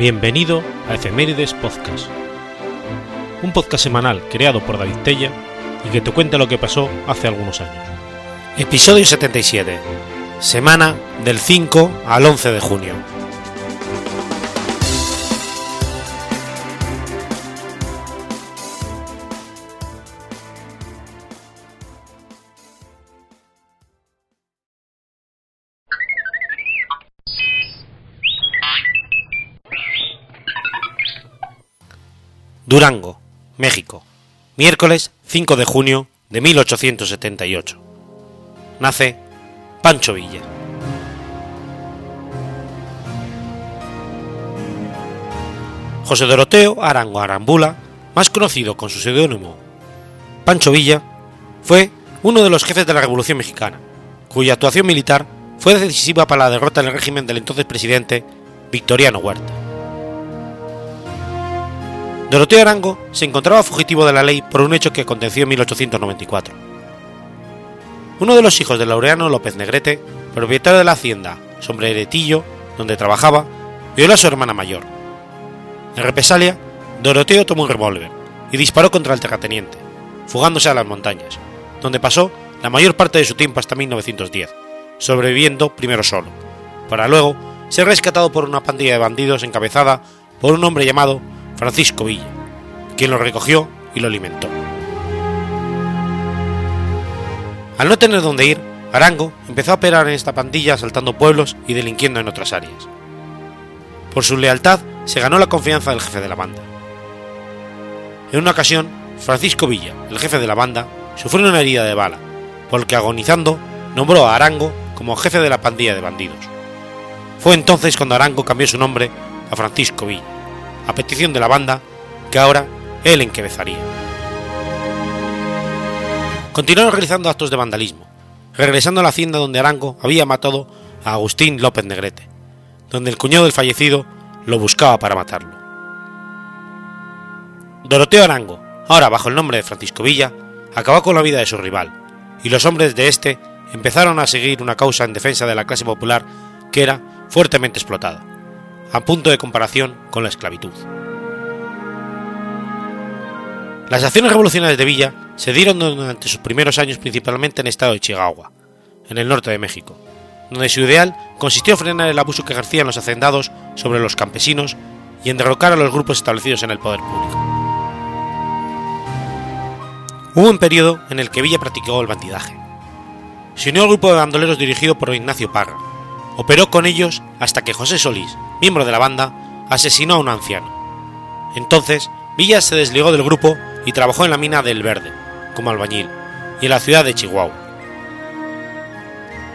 Bienvenido a Efemérides Podcast, un podcast semanal creado por David Tella y que te cuenta lo que pasó hace algunos años. Episodio 77, semana del 5 al 11 de junio. Durango, México, miércoles 5 de junio de 1878. Nace Pancho Villa. José Doroteo Arango Arambula, más conocido con su seudónimo Pancho Villa, fue uno de los jefes de la Revolución Mexicana, cuya actuación militar fue decisiva para la derrota del régimen del entonces presidente Victoriano Huerta. Doroteo Arango se encontraba fugitivo de la ley por un hecho que aconteció en 1894. Uno de los hijos de Laureano López Negrete, propietario de la hacienda Sombreretillo, donde trabajaba, violó a su hermana mayor. En represalia, Doroteo tomó un revólver y disparó contra el terrateniente, fugándose a las montañas, donde pasó la mayor parte de su tiempo hasta 1910, sobreviviendo primero solo, para luego ser rescatado por una pandilla de bandidos encabezada por un hombre llamado Francisco Villa, quien lo recogió y lo alimentó. Al no tener dónde ir, Arango empezó a operar en esta pandilla asaltando pueblos y delinquiendo en otras áreas. Por su lealtad se ganó la confianza del jefe de la banda. En una ocasión, Francisco Villa, el jefe de la banda, sufrió una herida de bala, porque agonizando nombró a Arango como jefe de la pandilla de bandidos. Fue entonces cuando Arango cambió su nombre a Francisco Villa a petición de la banda que ahora él encabezaría. Continuaron realizando actos de vandalismo, regresando a la hacienda donde Arango había matado a Agustín López Negrete, donde el cuñado del fallecido lo buscaba para matarlo. Doroteo Arango, ahora bajo el nombre de Francisco Villa, acabó con la vida de su rival, y los hombres de este empezaron a seguir una causa en defensa de la clase popular que era fuertemente explotada a punto de comparación con la esclavitud. Las acciones revolucionarias de Villa se dieron durante sus primeros años principalmente en el estado de Chihuahua, en el norte de México, donde su ideal consistió en frenar el abuso que ejercían los hacendados sobre los campesinos y en derrocar a los grupos establecidos en el poder público. Hubo un periodo en el que Villa practicó el bandidaje. Se unió al grupo de bandoleros dirigido por Ignacio Parra, operó con ellos hasta que José Solís, miembro de la banda, asesinó a un anciano. Entonces, Villa se desligó del grupo y trabajó en la mina del Verde, como albañil, y en la ciudad de Chihuahua.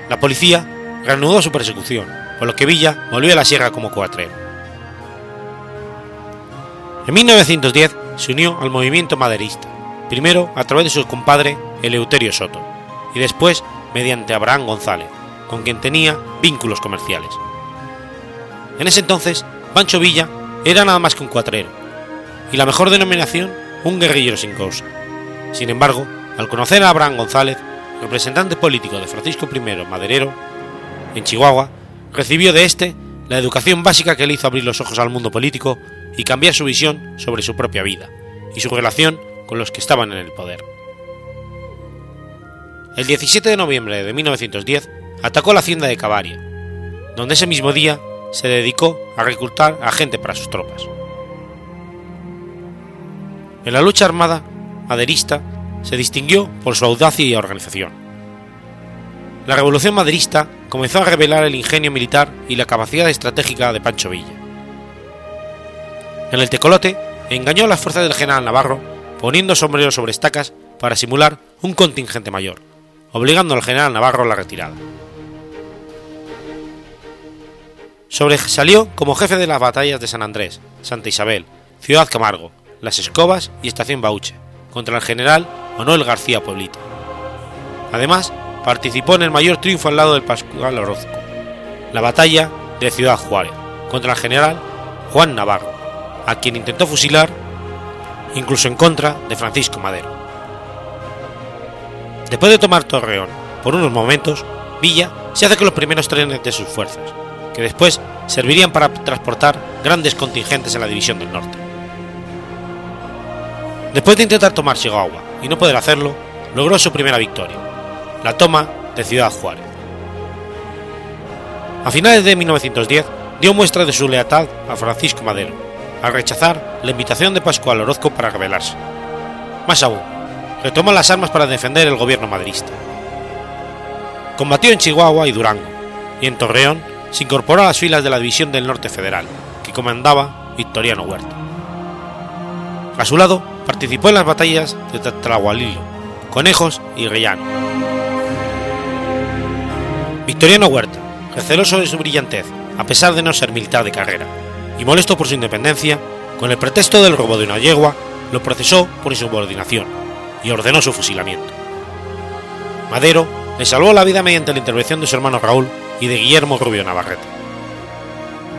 La policía reanudó su persecución, por lo que Villa volvió a la sierra como cuatrero. En 1910 se unió al movimiento maderista, primero a través de su compadre Eleuterio Soto, y después mediante Abraham González, con quien tenía vínculos comerciales. En ese entonces, Pancho Villa era nada más que un cuatrero, y la mejor denominación, un guerrillero sin causa. Sin embargo, al conocer a Abraham González, representante político de Francisco I Maderero, en Chihuahua, recibió de éste la educación básica que le hizo abrir los ojos al mundo político y cambiar su visión sobre su propia vida y su relación con los que estaban en el poder. El 17 de noviembre de 1910 atacó la hacienda de Cavaria, donde ese mismo día se dedicó a reclutar a gente para sus tropas. En la lucha armada maderista se distinguió por su audacia y organización. La revolución maderista comenzó a revelar el ingenio militar y la capacidad estratégica de Pancho Villa. En el tecolote engañó a las fuerzas del general Navarro poniendo sombreros sobre estacas para simular un contingente mayor, obligando al general Navarro a la retirada. Sobresalió como jefe de las batallas de San Andrés, Santa Isabel, Ciudad Camargo, Las Escobas y Estación Bauche, contra el general Manuel García Pueblito. Además, participó en el mayor triunfo al lado del Pascual Orozco, la batalla de Ciudad Juárez, contra el general Juan Navarro, a quien intentó fusilar incluso en contra de Francisco Madero. Después de tomar Torreón por unos momentos, Villa se hace con los primeros trenes de sus fuerzas, que después servirían para transportar grandes contingentes en la División del Norte. Después de intentar tomar Chihuahua y no poder hacerlo, logró su primera victoria, la toma de Ciudad Juárez. A finales de 1910 dio muestra de su lealtad a Francisco Madero, al rechazar la invitación de Pascual Orozco para rebelarse. Más aún, retomó las armas para defender el gobierno madrista. Combatió en Chihuahua y Durango, y en Torreón se incorporó a las filas de la División del Norte Federal, que comandaba Victoriano Huerta. A su lado, participó en las batallas de Tlahualilo, Conejos y Rellano. Victoriano Huerta, receloso de su brillantez, a pesar de no ser militar de carrera, y molesto por su independencia, con el pretexto del robo de una yegua, lo procesó por insubordinación y ordenó su fusilamiento. Madero le salvó la vida mediante la intervención de su hermano Raúl y de Guillermo Rubio Navarrete.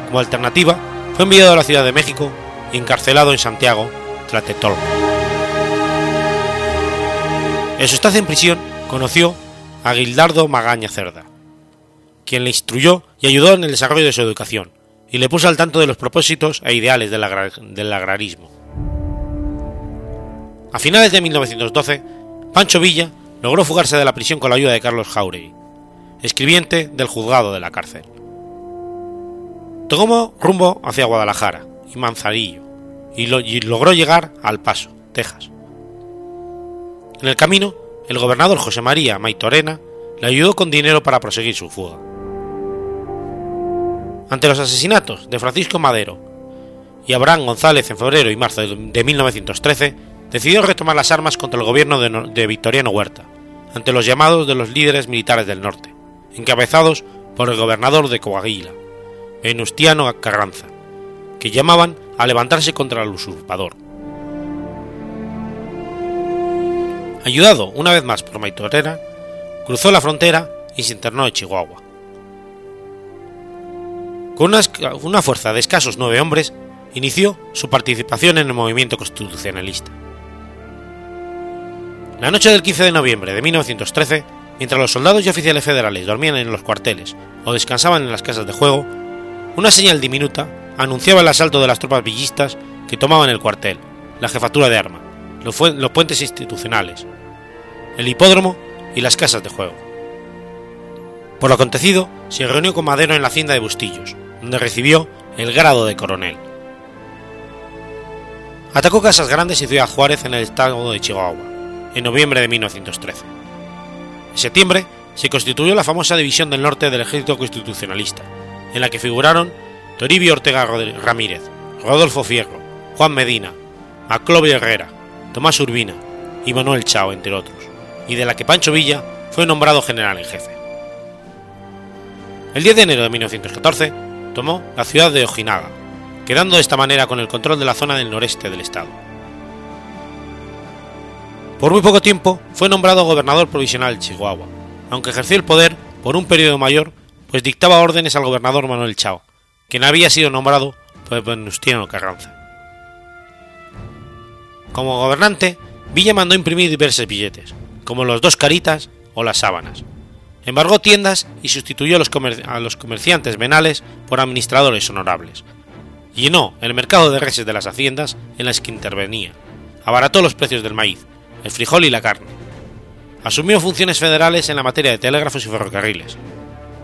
Como alternativa, fue enviado a la Ciudad de México y encarcelado en Santiago, Tlatelolco. En su estancia en prisión conoció a Gildardo Magaña Cerda, quien le instruyó y ayudó en el desarrollo de su educación, y le puso al tanto de los propósitos e ideales del, del agrarismo. A finales de 1912, Pancho Villa logró fugarse de la prisión con la ayuda de Carlos Jauregui, escribiente del juzgado de la cárcel. Tomó rumbo hacia Guadalajara y Manzanillo y, lo, y logró llegar al Paso, Texas. En el camino, el gobernador José María Maitorena le ayudó con dinero para proseguir su fuga. Ante los asesinatos de Francisco Madero y Abraham González en febrero y marzo de 1913, decidió retomar las armas contra el gobierno de Victoriano Huerta, ante los llamados de los líderes militares del norte, encabezados por el gobernador de Coahuila, Venustiano Carranza, que llamaban a levantarse contra el usurpador. Ayudado una vez más por Maitorena, cruzó la frontera y se internó en Chihuahua. Con una, una fuerza de escasos nueve hombres, inició su participación en el movimiento constitucionalista. La noche del 15 de noviembre de 1913, mientras los soldados y oficiales federales dormían en los cuarteles o descansaban en las casas de juego, una señal diminuta anunciaba el asalto de las tropas villistas que tomaban el cuartel, la jefatura de arma, los, los puentes institucionales, el hipódromo y las casas de juego. Por lo acontecido, se reunió con Madero en la hacienda de Bustillos, donde recibió el grado de coronel. Atacó Casas Grandes y Ciudad Juárez en el estado de Chihuahua, en noviembre de 1913. En septiembre se constituyó la famosa División del Norte del Ejército Constitucionalista, en la que figuraron Toribio Ortega Ramírez, Rodolfo Fierro, Juan Medina, Maclovio Herrera, Tomás Urbina y Manuel Chao, entre otros, y de la que Pancho Villa fue nombrado general en jefe. El 10 de enero de 1914 tomó la ciudad de Ojinaga, quedando de esta manera con el control de la zona del noreste del estado. Por muy poco tiempo fue nombrado gobernador provisional de Chihuahua, aunque ejerció el poder por un periodo mayor, pues dictaba órdenes al gobernador Manuel Chao, quien había sido nombrado por Venustiano Carranza. Como gobernante, Villa mandó imprimir diversos billetes, como los dos caritas o las sábanas. Embargó tiendas y sustituyó a los, a los comerciantes venales por administradores honorables. Llenó el mercado de reses de las haciendas en las que intervenía. Abarató los precios del maíz, el frijol y la carne. Asumió funciones federales en la materia de telégrafos y ferrocarriles.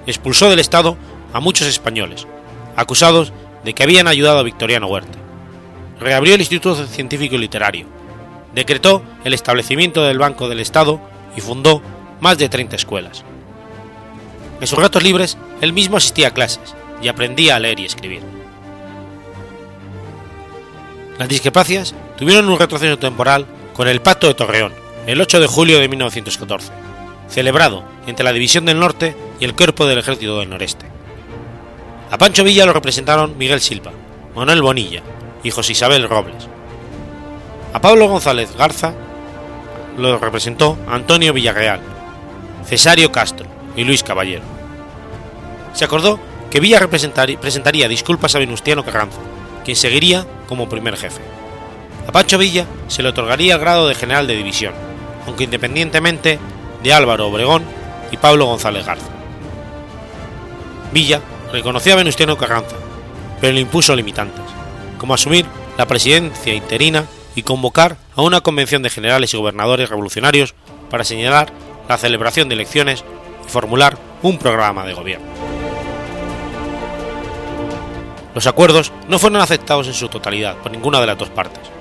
Expulsó del Estado a muchos españoles, acusados de que habían ayudado a Victoriano Huerta. Reabrió el Instituto Científico y Literario. Decretó el establecimiento del Banco del Estado y fundó más de 30 escuelas. En sus ratos libres, él mismo asistía a clases y aprendía a leer y escribir. Las discrepancias tuvieron un retroceso temporal con el Pacto de Torreón, el 8 de julio de 1914, celebrado entre la División del Norte y el Cuerpo del Ejército del Noreste. A Pancho Villa lo representaron Miguel Silva, Manuel Bonilla y José Isabel Robles. A Pablo González Garza lo representó Antonio Villarreal, Cesario Castro y Luis Caballero. Se acordó que Villa presentaría disculpas a Venustiano Carranza, quien seguiría como primer jefe. A Pancho Villa se le otorgaría el grado de general de división, aunque independientemente de Álvaro Obregón y Pablo González Garza. Villa reconoció a Venustiano Carranza, pero le impuso limitantes, como asumir la presidencia interina y convocar a una convención de generales y gobernadores revolucionarios para señalar la celebración de elecciones y formular un programa de gobierno. Los acuerdos no fueron aceptados en su totalidad por ninguna de las dos partes.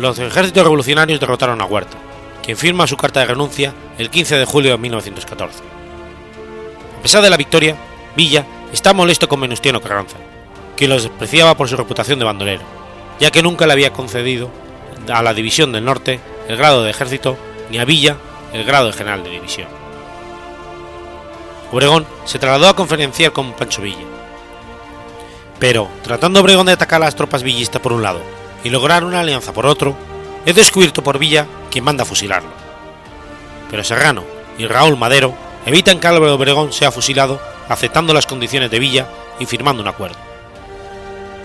Los ejércitos revolucionarios derrotaron a Huerta, quien firma su carta de renuncia el 15 de julio de 1914. A pesar de la victoria, Villa está molesto con Venustiano Carranza, que lo despreciaba por su reputación de bandolero, ya que nunca le había concedido a la División del Norte el grado de ejército ni a Villa el grado de general de división. Obregón se trasladó a conferenciar con Pancho Villa, pero, tratando Obregón de atacar a las tropas villistas por un lado y lograr una alianza por otro, es descubierto por Villa quien manda a fusilarlo. Pero Serrano y Raúl Madero evitan que Álvaro Obregón sea fusilado aceptando las condiciones de Villa y firmando un acuerdo.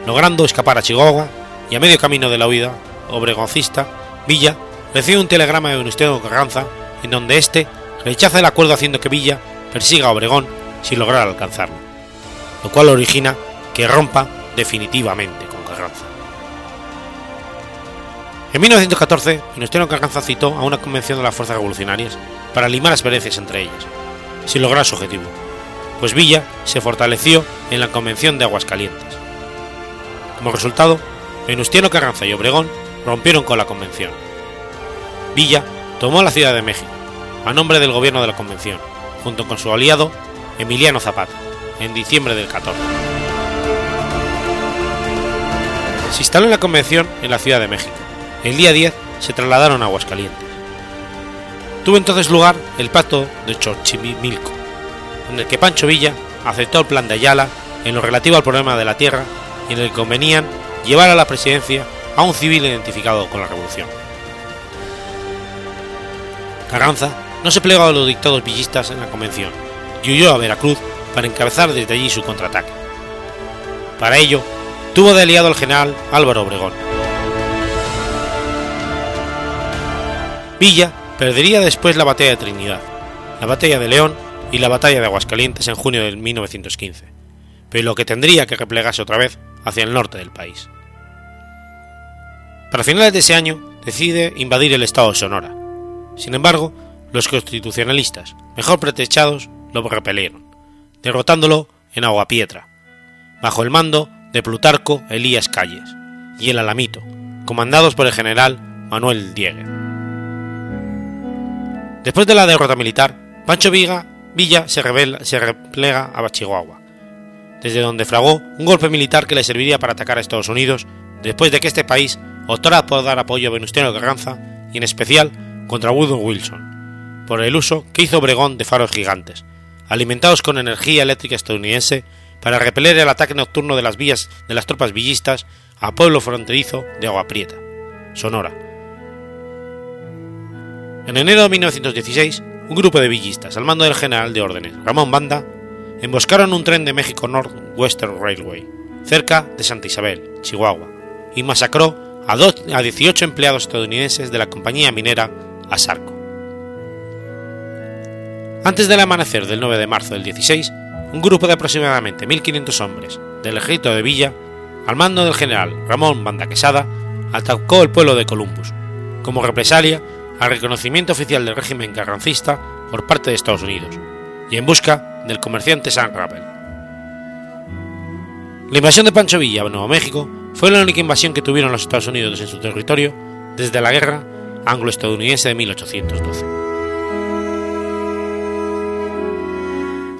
Logrando escapar a Chihuahua y a medio camino de la huida obregoncista, Villa recibe un telegrama de Venustiano Carranza en donde éste rechaza el acuerdo haciendo que Villa persiga a Obregón sin lograr alcanzarlo, lo cual origina que rompa definitivamente con Carranza. En 1914, Venustiano Carranza citó a una convención de las fuerzas revolucionarias para limar asperezas entre ellas, sin lograr su objetivo, pues Villa se fortaleció en la convención de Aguascalientes. Como resultado, Venustiano Carranza y Obregón rompieron con la convención. Villa tomó la Ciudad de México, a nombre del gobierno de la convención, junto con su aliado Emiliano Zapata, en diciembre del 14 se instaló en la convención en la Ciudad de México. El día 10 se trasladaron a Aguascalientes. Tuvo entonces lugar el pacto de Xochimilco, en el que Pancho Villa aceptó el plan de Ayala en lo relativo al problema de la tierra y en el que convenían llevar a la presidencia a un civil identificado con la revolución. Carranza no se plegó a los dictados villistas en la convención y huyó a Veracruz para encabezar desde allí su contraataque. Para ello, tuvo de aliado al general Álvaro Obregón. Villa perdería después la batalla de Trinidad, la batalla de León y la batalla de Aguascalientes en junio de 1915, pero lo que tendría que replegarse otra vez hacia el norte del país. Para finales de ese año decide invadir el estado de Sonora. Sin embargo, los constitucionalistas, mejor pretechados, lo repelieron, derrotándolo en Aguapietra, bajo el mando de Plutarco Elías Calles y el Alamito, comandados por el general Manuel Diegue. Después de la derrota militar, Pancho Villa, Villa se, se replega a Chihuahua, desde donde fragó un golpe militar que le serviría para atacar a Estados Unidos después de que este país optara por dar apoyo a Venustiano Carranza y en especial contra Woodrow Wilson, por el uso que hizo Obregón de faros gigantes, alimentados con energía eléctrica estadounidense para repeler el ataque nocturno de las vías de las tropas villistas a pueblo fronterizo de Agua Prieta, Sonora. En enero de 1916, un grupo de villistas, al mando del general de órdenes Ramón Banda, emboscaron un tren de México North Western Railway, cerca de Santa Isabel, Chihuahua, y masacró a, a 18 empleados estadounidenses de la compañía minera Asarco. Antes del amanecer del 9 de marzo del 16, un grupo de aproximadamente 1.500 hombres del ejército de Villa, al mando del general Ramón Banda Quesada, atacó el pueblo de Columbus, como represalia al reconocimiento oficial del régimen carrancista por parte de Estados Unidos, y en busca del comerciante Sam Rappel. La invasión de Pancho Villa a Nuevo México fue la única invasión que tuvieron los Estados Unidos en su territorio desde la guerra anglo-estadounidense de 1812.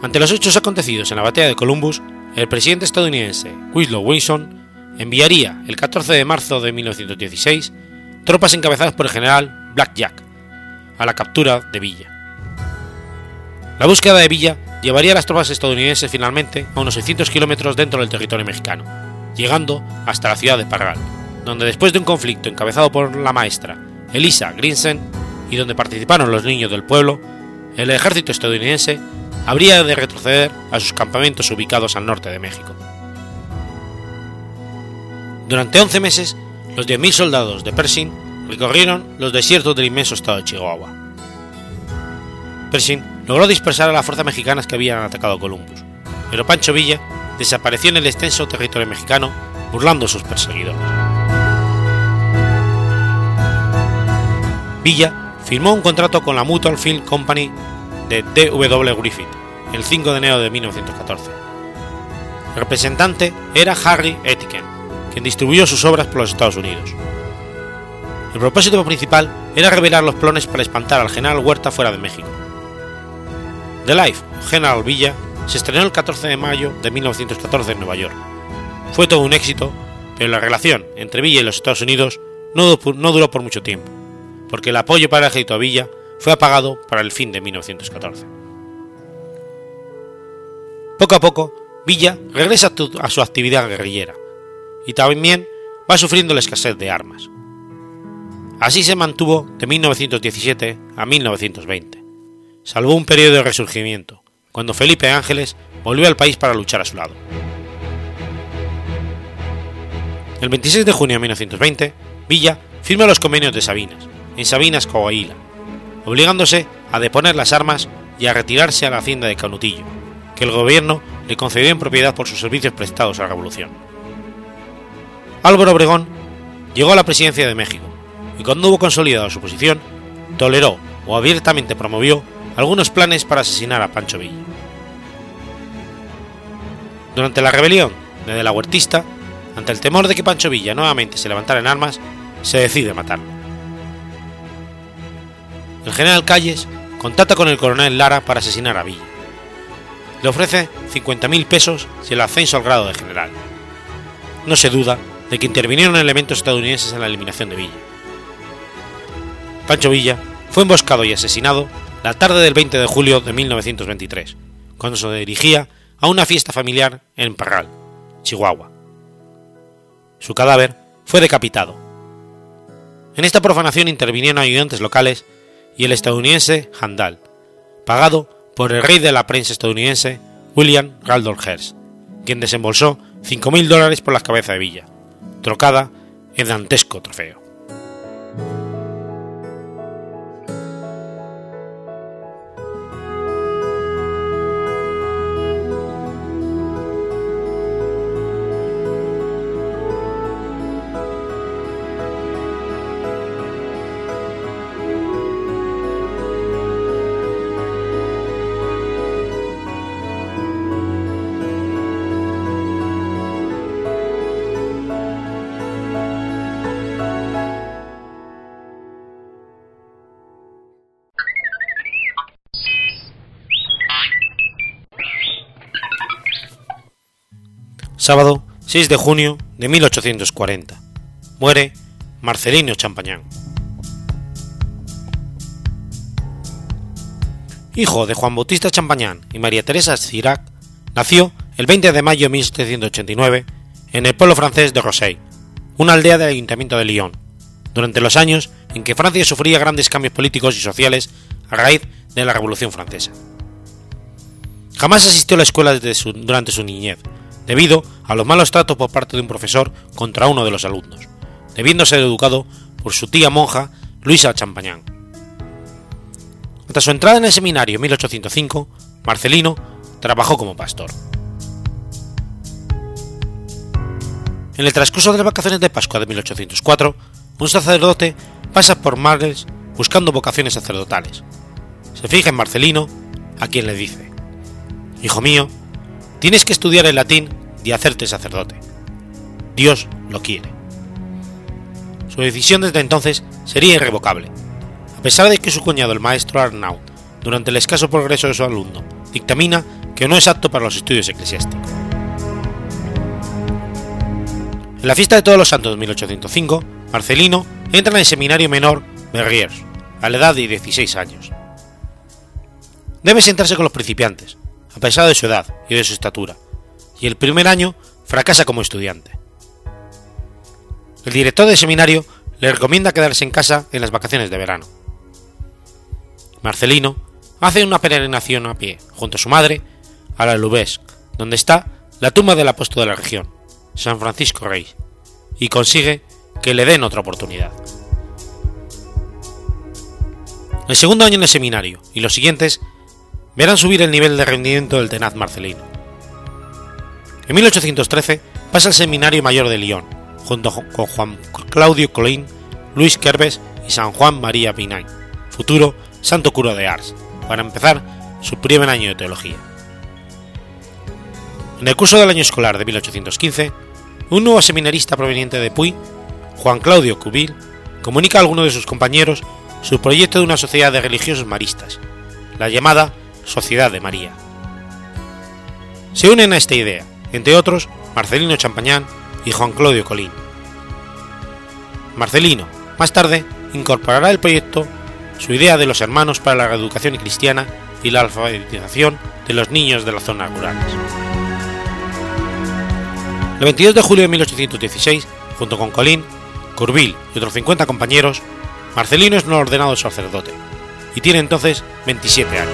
Ante los hechos acontecidos en la batalla de Columbus, el presidente estadounidense Winslow Wilson enviaría el 14 de marzo de 1916 tropas encabezadas por el general Black Jack a la captura de Villa. La búsqueda de Villa llevaría a las tropas estadounidenses finalmente a unos 600 kilómetros dentro del territorio mexicano, llegando hasta la ciudad de Parral, donde después de un conflicto encabezado por la maestra Elisa Grinsen y donde participaron los niños del pueblo, el ejército estadounidense habría de retroceder a sus campamentos ubicados al norte de México. Durante 11 meses, los 10.000 soldados de Pershing recorrieron los desiertos del inmenso estado de Chihuahua. Pershing logró dispersar a las fuerzas mexicanas que habían atacado Columbus, pero Pancho Villa desapareció en el extenso territorio mexicano burlando a sus perseguidores. Villa firmó un contrato con la Mutual Film Company de D.W. Griffith el 5 de enero de 1914. El representante era Harry Etiken, quien distribuyó sus obras por los Estados Unidos. El propósito principal era revelar los planes para espantar al general Huerta fuera de México. The Life, General Villa, se estrenó el 14 de mayo de 1914 en Nueva York. Fue todo un éxito, pero la relación entre Villa y los Estados Unidos no, no duró por mucho tiempo, porque el apoyo para el ejército a Villa fue apagado para el fin de 1914. Poco a poco, Villa regresa a su actividad guerrillera, y también va sufriendo la escasez de armas. Así se mantuvo de 1917 a 1920, salvo un periodo de resurgimiento, cuando Felipe Ángeles volvió al país para luchar a su lado. El 26 de junio de 1920, Villa firma los convenios de Sabinas, en Sabinas, Coahuila, obligándose a deponer las armas y a retirarse a la hacienda de Canutillo, que el gobierno le concedió en propiedad por sus servicios prestados a la revolución. Álvaro Obregón llegó a la presidencia de México y cuando hubo consolidado su posición, toleró o abiertamente promovió algunos planes para asesinar a Pancho Villa. Durante la rebelión de la Huertista, ante el temor de que Pancho Villa nuevamente se levantara en armas, se decide matarlo. El general Calles contacta con el coronel Lara para asesinar a Villa. Le ofrece 50.000 pesos y el ascenso al grado de general. No se duda de que intervinieron elementos estadounidenses en la eliminación de Villa. Pancho Villa fue emboscado y asesinado la tarde del 20 de julio de 1923, cuando se dirigía a una fiesta familiar en Parral, Chihuahua. Su cadáver fue decapitado. En esta profanación intervinieron ayudantes locales y el estadounidense Handal, pagado por el rey de la prensa estadounidense William Randolph Hearst, quien desembolsó 5.000 dólares por la cabeza de Villa, trocada en dantesco trofeo. Sábado 6 de junio de 1840. Muere Marcelino Champañán. Hijo de Juan Bautista Champañán y María Teresa Cirac, nació el 20 de mayo de 1789 en el pueblo francés de Rosey, una aldea del ayuntamiento de Lyon, durante los años en que Francia sufría grandes cambios políticos y sociales a raíz de la Revolución Francesa. Jamás asistió a la escuela durante su niñez, debido a los malos tratos por parte de un profesor contra uno de los alumnos, debiendo ser educado por su tía monja Luisa Champañán. Tras su entrada en el seminario en 1805, Marcelino trabajó como pastor. En el transcurso de las vacaciones de Pascua de 1804, un sacerdote pasa por Marles buscando vocaciones sacerdotales. Se fija en Marcelino, a quien le dice, Hijo mío, Tienes que estudiar el latín y hacerte sacerdote. Dios lo quiere. Su decisión desde entonces sería irrevocable, a pesar de que su cuñado el maestro Arnaud, durante el escaso progreso de su alumno, dictamina que no es apto para los estudios eclesiásticos. En la fiesta de todos los santos de 1805, Marcelino entra en el seminario menor Berriers, a la edad de 16 años. Debe sentarse con los principiantes, a pesar de su edad y de su estatura, y el primer año fracasa como estudiante. El director del seminario le recomienda quedarse en casa en las vacaciones de verano. Marcelino hace una peregrinación a pie, junto a su madre, a la Lubesc, donde está la tumba del apóstol de la región, San Francisco Rey, y consigue que le den otra oportunidad. El segundo año en el seminario y los siguientes verán subir el nivel de rendimiento del tenaz Marcelino, En 1813 pasa al Seminario Mayor de Lyon, junto con Juan Claudio Colín, Luis Kerbes y San Juan María Pinay, futuro santo cura de Ars, para empezar su primer año de teología. En el curso del año escolar de 1815, un nuevo seminarista proveniente de Puy, Juan Claudio Cubil, comunica a alguno de sus compañeros su proyecto de una sociedad de religiosos maristas, la llamada Sociedad de María. Se unen a esta idea, entre otros, Marcelino Champañán y Juan Claudio Colín. Marcelino, más tarde, incorporará el proyecto su idea de los hermanos para la reeducación cristiana y la alfabetización de los niños de las zonas rurales. El 22 de julio de 1816, junto con Colín, Curvil y otros 50 compañeros, Marcelino es no ordenado sacerdote y tiene entonces 27 años.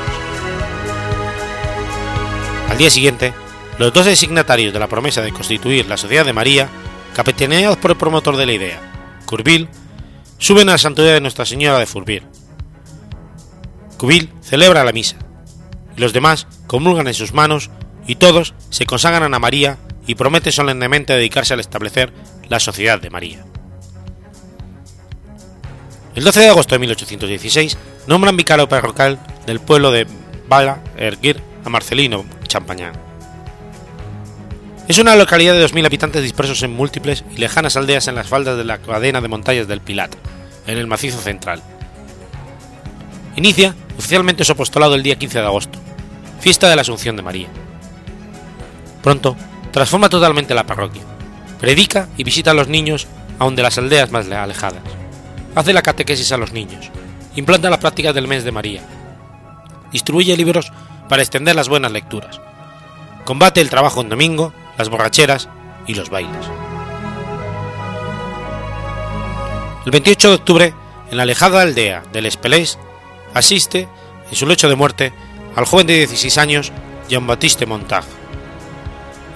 Al día siguiente, los dos designatarios de la promesa de constituir la Sociedad de María, capitaneados por el promotor de la idea, Curvil, suben a la santuario de Nuestra Señora de Furville. Cubil celebra la misa, y los demás comulgan en sus manos y todos se consagran a María y promete solemnemente dedicarse al establecer la Sociedad de María. El 12 de agosto de 1816 nombran vicario parroquial del pueblo de Bala Erguir a Marcelino Champañán. Es una localidad de 2.000 habitantes dispersos en múltiples y lejanas aldeas en las faldas de la cadena de montañas del Pilat, en el macizo central. Inicia oficialmente su apostolado el día 15 de agosto, fiesta de la Asunción de María. Pronto transforma totalmente la parroquia, predica y visita a los niños aun de las aldeas más alejadas, hace la catequesis a los niños, implanta las prácticas del mes de María, distribuye libros para extender las buenas lecturas, combate el trabajo en domingo, las borracheras y los bailes. El 28 de octubre, en la alejada aldea del Espelés, asiste, en su lecho de muerte, al joven de 16 años Jean-Baptiste Montag.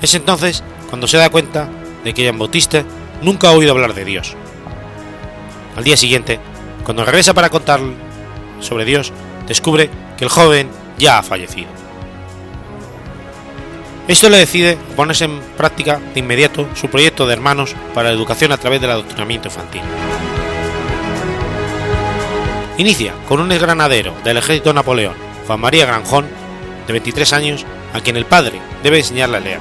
Es entonces cuando se da cuenta de que Jean-Baptiste nunca ha oído hablar de Dios. Al día siguiente, cuando regresa para contar sobre Dios, descubre que el joven ya ha fallecido. Esto le decide ponerse en práctica de inmediato su proyecto de hermanos para la educación a través del adoctrinamiento infantil. Inicia con un granadero del ejército Napoleón, Juan María Granjón, de 23 años, a quien el padre debe enseñarle a leer.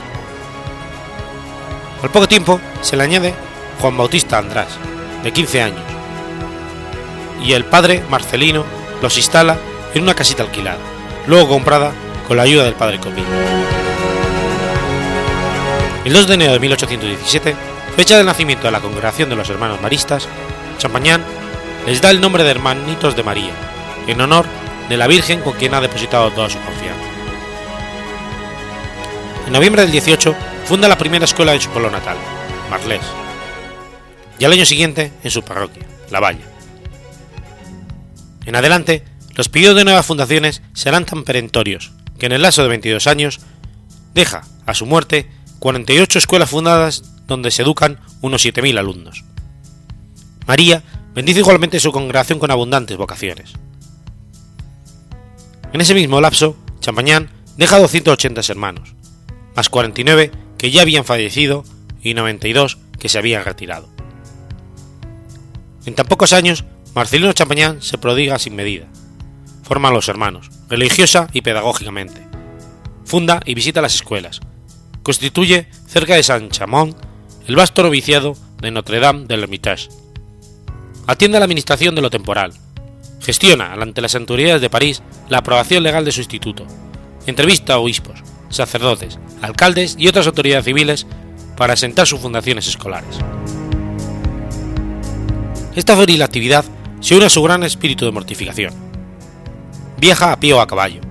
Al poco tiempo se le añade Juan Bautista András, de 15 años, y el padre Marcelino los instala en una casita alquilada, luego comprada con la ayuda del padre Comín. El 2 de enero de 1817, fecha del nacimiento de la congregación de los hermanos maristas, Champañán les da el nombre de Hermanitos de María, en honor de la Virgen con quien ha depositado toda su confianza. En noviembre del 18 funda la primera escuela en su pueblo natal, Marlés, y al año siguiente en su parroquia, La Valla. En adelante, los pedidos de nuevas fundaciones serán tan perentorios que en el lazo de 22 años deja, a su muerte, 48 escuelas fundadas donde se educan unos 7.000 alumnos. María bendice igualmente su congregación con abundantes vocaciones. En ese mismo lapso, Champañán deja 280 hermanos, más 49 que ya habían fallecido y 92 que se habían retirado. En tan pocos años, Marcelino Champañán se prodiga sin medida. Forma a los hermanos, religiosa y pedagógicamente. Funda y visita las escuelas. Constituye, cerca de Saint Chamond, el vasto noviciado de Notre Dame del Hermitage atiende a la administración de lo temporal, gestiona ante las autoridades de París la aprobación legal de su instituto, entrevista a obispos, sacerdotes, alcaldes y otras autoridades civiles para asentar sus fundaciones escolares. Esta febril actividad se une a su gran espíritu de mortificación. Viaja a pie o a caballo,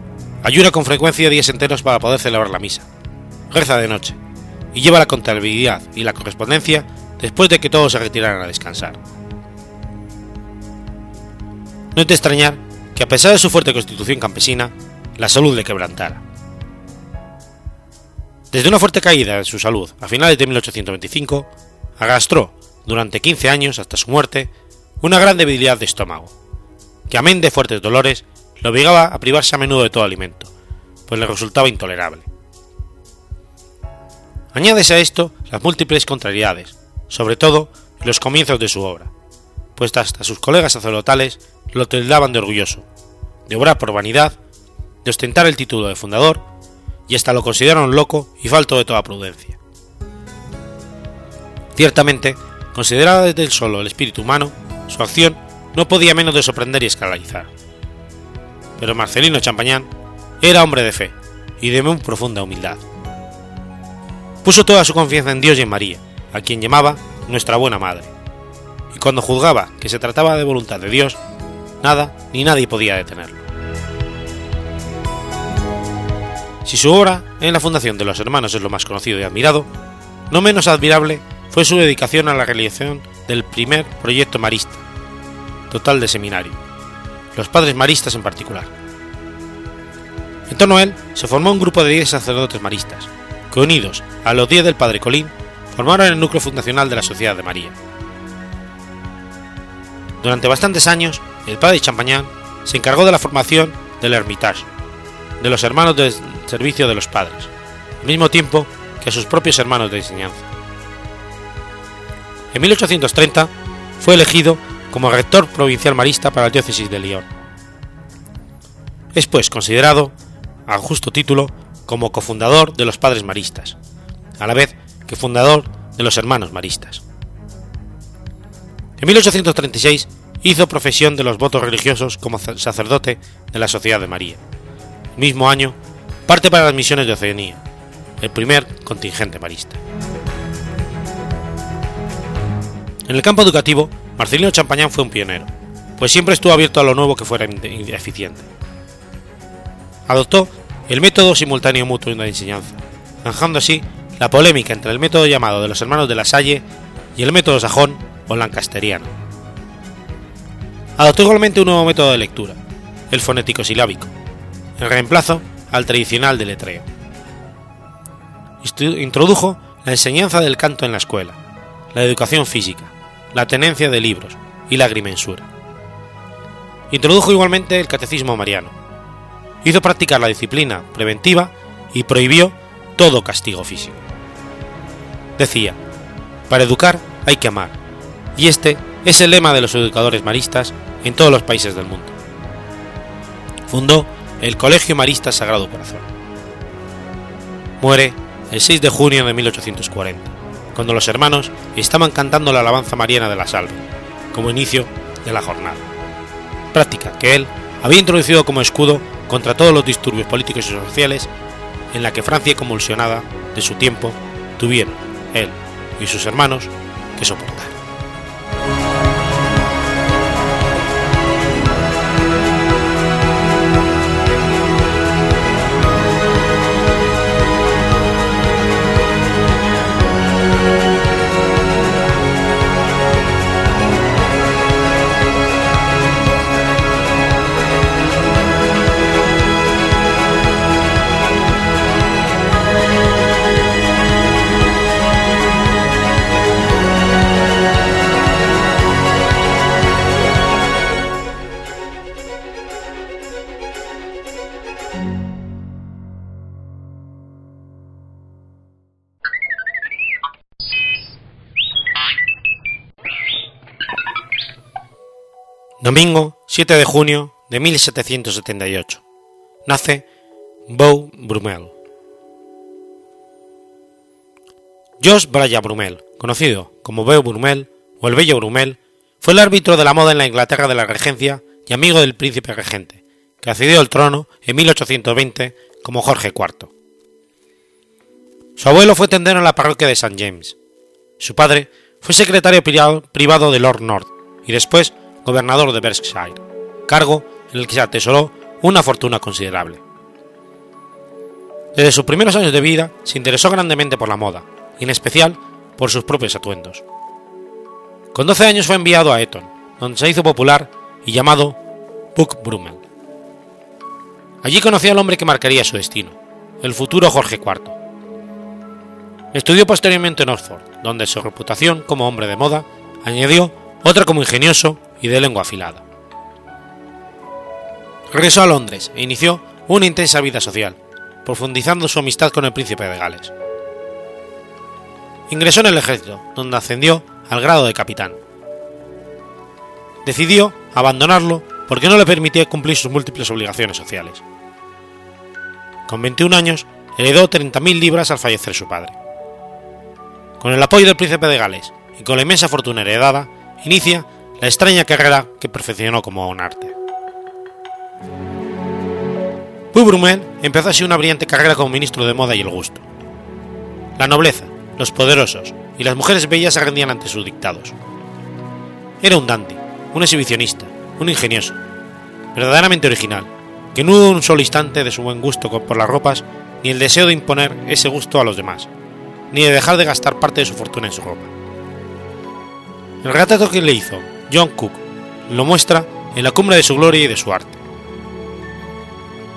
ayuda con frecuencia días enteros para poder celebrar la misa, reza de noche y lleva la contabilidad y la correspondencia después de que todos se retiraran a descansar. No es de extrañar que a pesar de su fuerte constitución campesina, la salud le quebrantara. Desde una fuerte caída en su salud a finales de 1825, agastró durante 15 años hasta su muerte una gran debilidad de estómago, que amén de fuertes dolores le obligaba a privarse a menudo de todo alimento, pues le resultaba intolerable. Añádese a esto las múltiples contrariedades, sobre todo en los comienzos de su obra, pues hasta sus colegas sacerdotales lo tildaban de orgulloso, de obrar por vanidad, de ostentar el título de fundador, y hasta lo consideraron loco y falto de toda prudencia. Ciertamente, considerada desde el solo el espíritu humano, su acción no podía menos de sorprender y escandalizar. Pero Marcelino Champañán era hombre de fe y de muy profunda humildad. Puso toda su confianza en Dios y en María, a quien llamaba nuestra buena madre, y cuando juzgaba que se trataba de voluntad de Dios, nada ni nadie podía detenerlo. Si su obra en la fundación de los hermanos es lo más conocido y admirado, no menos admirable fue su dedicación a la realización del primer proyecto marista, total de seminario, los padres maristas en particular. En torno a él se formó un grupo de 10 sacerdotes maristas, que unidos a los 10 del padre Colín, formaron el núcleo fundacional de la Sociedad de María. Durante bastantes años, el padre Champagnat se encargó de la formación del Hermitage, de los hermanos del servicio de los padres, al mismo tiempo que a sus propios hermanos de enseñanza. En 1830 fue elegido como rector provincial marista para la diócesis de Lyon. Es pues considerado, a justo título, como cofundador de los padres maristas, a la vez que fundador de los hermanos maristas. En 1836 hizo profesión de los votos religiosos como sacerdote de la Sociedad de María. Mismo año parte para las misiones de Oceanía, el primer contingente marista. En el campo educativo, Marcelino Champañán fue un pionero, pues siempre estuvo abierto a lo nuevo que fuera eficiente. Adoptó el método simultáneo mutuo de enseñanza, zanjando así la polémica entre el método llamado de los hermanos de la Salle y el método sajón o lancasteriano. Adoptó igualmente un nuevo método de lectura, el fonético silábico, en reemplazo al tradicional de letreo. Introdujo la enseñanza del canto en la escuela, la educación física, la tenencia de libros y la agrimensura. Introdujo igualmente el catecismo mariano. Hizo practicar la disciplina preventiva y prohibió todo castigo físico. Decía, para educar hay que amar, y este es el lema de los educadores maristas en todos los países del mundo. Fundó el Colegio Marista Sagrado Corazón. Muere el 6 de junio de 1840, cuando los hermanos estaban cantando la alabanza mariana de la salve, como inicio de la jornada. Práctica que él había introducido como escudo contra todos los disturbios políticos y sociales en la que Francia convulsionada de su tiempo tuvieron, él y sus hermanos, que soportar. Domingo 7 de junio de 1778. Nace Beau Brummel. Georges Braya Brummel, conocido como Beau Brummel o el Bello Brummel, fue el árbitro de la moda en la Inglaterra de la Regencia y amigo del príncipe regente, que accedió al trono en 1820 como Jorge IV. Su abuelo fue tendero en la parroquia de St. James. Su padre fue secretario privado de Lord North y después gobernador de Berkshire, cargo en el que se atesoró una fortuna considerable. Desde sus primeros años de vida se interesó grandemente por la moda, y en especial por sus propios atuendos. Con 12 años fue enviado a Eton, donde se hizo popular y llamado Puck Brummel. Allí conoció al hombre que marcaría su destino, el futuro Jorge IV. Estudió posteriormente en Oxford, donde su reputación como hombre de moda añadió otra como ingenioso y de lengua afilada. Regresó a Londres e inició una intensa vida social, profundizando su amistad con el príncipe de Gales. ingresó en el ejército, donde ascendió al grado de capitán. Decidió abandonarlo porque no le permitía cumplir sus múltiples obligaciones sociales. Con 21 años, heredó 30.000 libras al fallecer su padre. Con el apoyo del príncipe de Gales y con la inmensa fortuna heredada, inicia la extraña carrera que perfeccionó como un arte. Puy Brumel empezó así una brillante carrera como ministro de moda y el gusto. La nobleza, los poderosos y las mujeres bellas se rendían ante sus dictados. Era un dandy, un exhibicionista, un ingenioso, verdaderamente original, que no hubo un solo instante de su buen gusto por las ropas ni el deseo de imponer ese gusto a los demás, ni de dejar de gastar parte de su fortuna en su ropa. El retrato que le hizo John Cook lo muestra en la cumbre de su gloria y de su arte.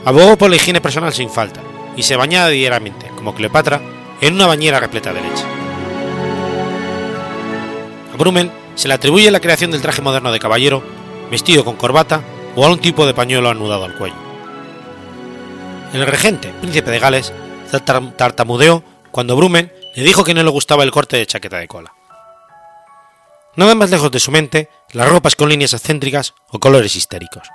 Abogó por la higiene personal sin falta y se bañaba diariamente, como Cleopatra, en una bañera repleta de leche. A Brummel se le atribuye la creación del traje moderno de caballero, vestido con corbata o algún tipo de pañuelo anudado al cuello. El regente, príncipe de Gales, tartamudeó cuando Brummel le dijo que no le gustaba el corte de chaqueta de cola. Nada más lejos de su mente las ropas con líneas excéntricas o colores histéricos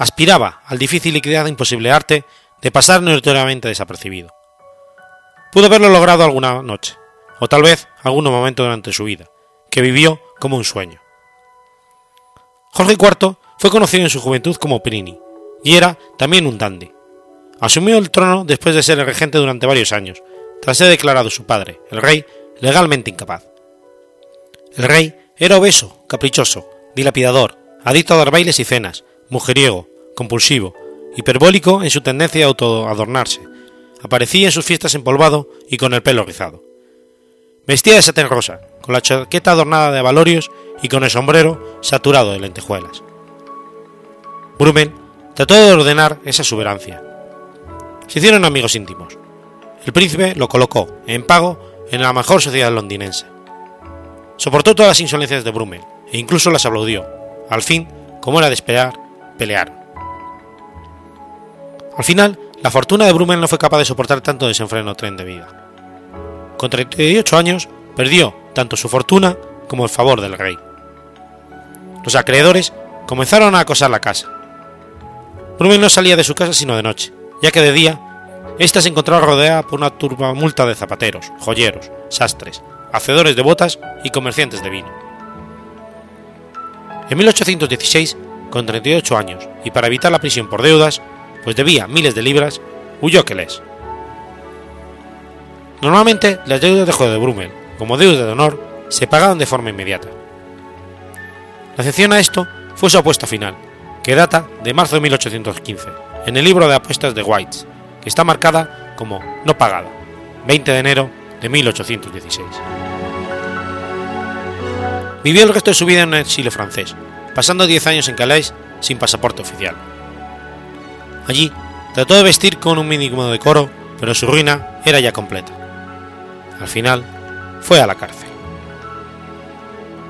aspiraba al difícil y creado imposible arte de pasar notoriamente desapercibido. Pudo haberlo logrado alguna noche, o tal vez algún momento durante su vida, que vivió como un sueño. Jorge IV fue conocido en su juventud como Prini, y era también un dandy. Asumió el trono después de ser el regente durante varios años, tras ser declarado su padre, el rey, legalmente incapaz. El rey era obeso, caprichoso, dilapidador, adicto a dar bailes y cenas, mujeriego, compulsivo, hiperbólico en su tendencia a autoadornarse, aparecía en sus fiestas empolvado y con el pelo rizado. Vestía de satén rosa, con la chaqueta adornada de valorios y con el sombrero saturado de lentejuelas. Brummel trató de ordenar esa exuberancia. Se hicieron amigos íntimos. El príncipe lo colocó, en pago, en la mejor sociedad londinense. Soportó todas las insolencias de Brummel e incluso las aplaudió. Al fin, como era de esperar, pelearon. Al final, la fortuna de Brummel no fue capaz de soportar tanto desenfreno tren de vida. Con 38 años, perdió tanto su fortuna como el favor del rey. Los acreedores comenzaron a acosar la casa. Brummel no salía de su casa sino de noche, ya que de día, ésta se encontraba rodeada por una turbamulta de zapateros, joyeros, sastres, hacedores de botas y comerciantes de vino. En 1816, con 38 años, y para evitar la prisión por deudas, pues debía miles de libras, huyó a Queles. Normalmente las deudas de juego de Brummel, como deudas de honor, se pagaban de forma inmediata. La excepción a esto fue su apuesta final, que data de marzo de 1815, en el libro de apuestas de Whites, que está marcada como no pagada, 20 de enero de 1816. Vivió el resto de su vida en el exilio francés, pasando 10 años en Calais sin pasaporte oficial. Allí trató de vestir con un mínimo decoro, pero su ruina era ya completa. Al final, fue a la cárcel.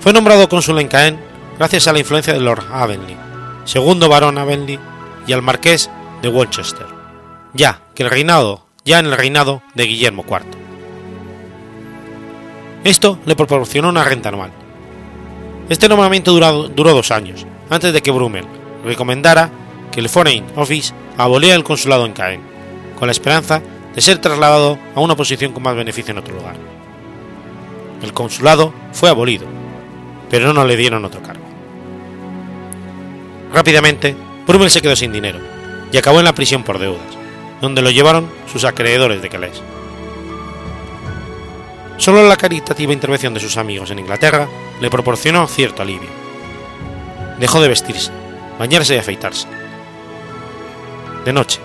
Fue nombrado cónsul en Caen gracias a la influencia de Lord Avenley, segundo barón Avenley, y al marqués de Worcester, ya que el reinado, ya en el reinado de Guillermo IV. Esto le proporcionó una renta anual. Este nombramiento duró, dos años, antes de que Brummel recomendara que el Foreign Office abolía el consulado en Caen, con la esperanza de ser trasladado a una posición con más beneficio en otro lugar. El consulado fue abolido, pero no le dieron otro cargo. Rápidamente, Brummel se quedó sin dinero y acabó en la prisión por deudas, donde lo llevaron sus acreedores de Calais. Solo la caritativa intervención de sus amigos en Inglaterra le proporcionó cierto alivio. Dejó de vestirse, bañarse y afeitarse de noche,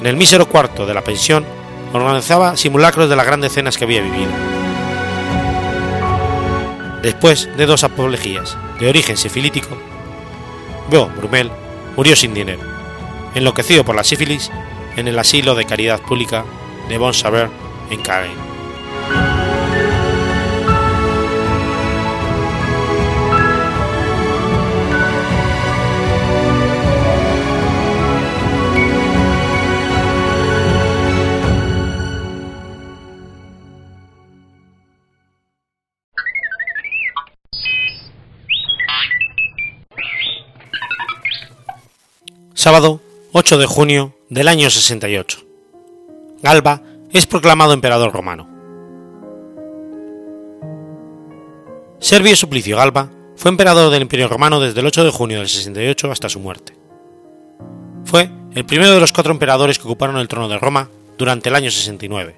en el mísero cuarto de la pensión, organizaba simulacros de las grandes cenas que había vivido. Después de dos apologías de origen sifilítico, Bo Brumel murió sin dinero, enloquecido por la sífilis en el asilo de caridad pública de Bon Saber en Caen. Sábado 8 de junio del año 68. Galba es proclamado emperador romano. Servio Suplicio Galba fue emperador del Imperio Romano desde el 8 de junio del 68 hasta su muerte. Fue el primero de los cuatro emperadores que ocuparon el trono de Roma durante el año 69,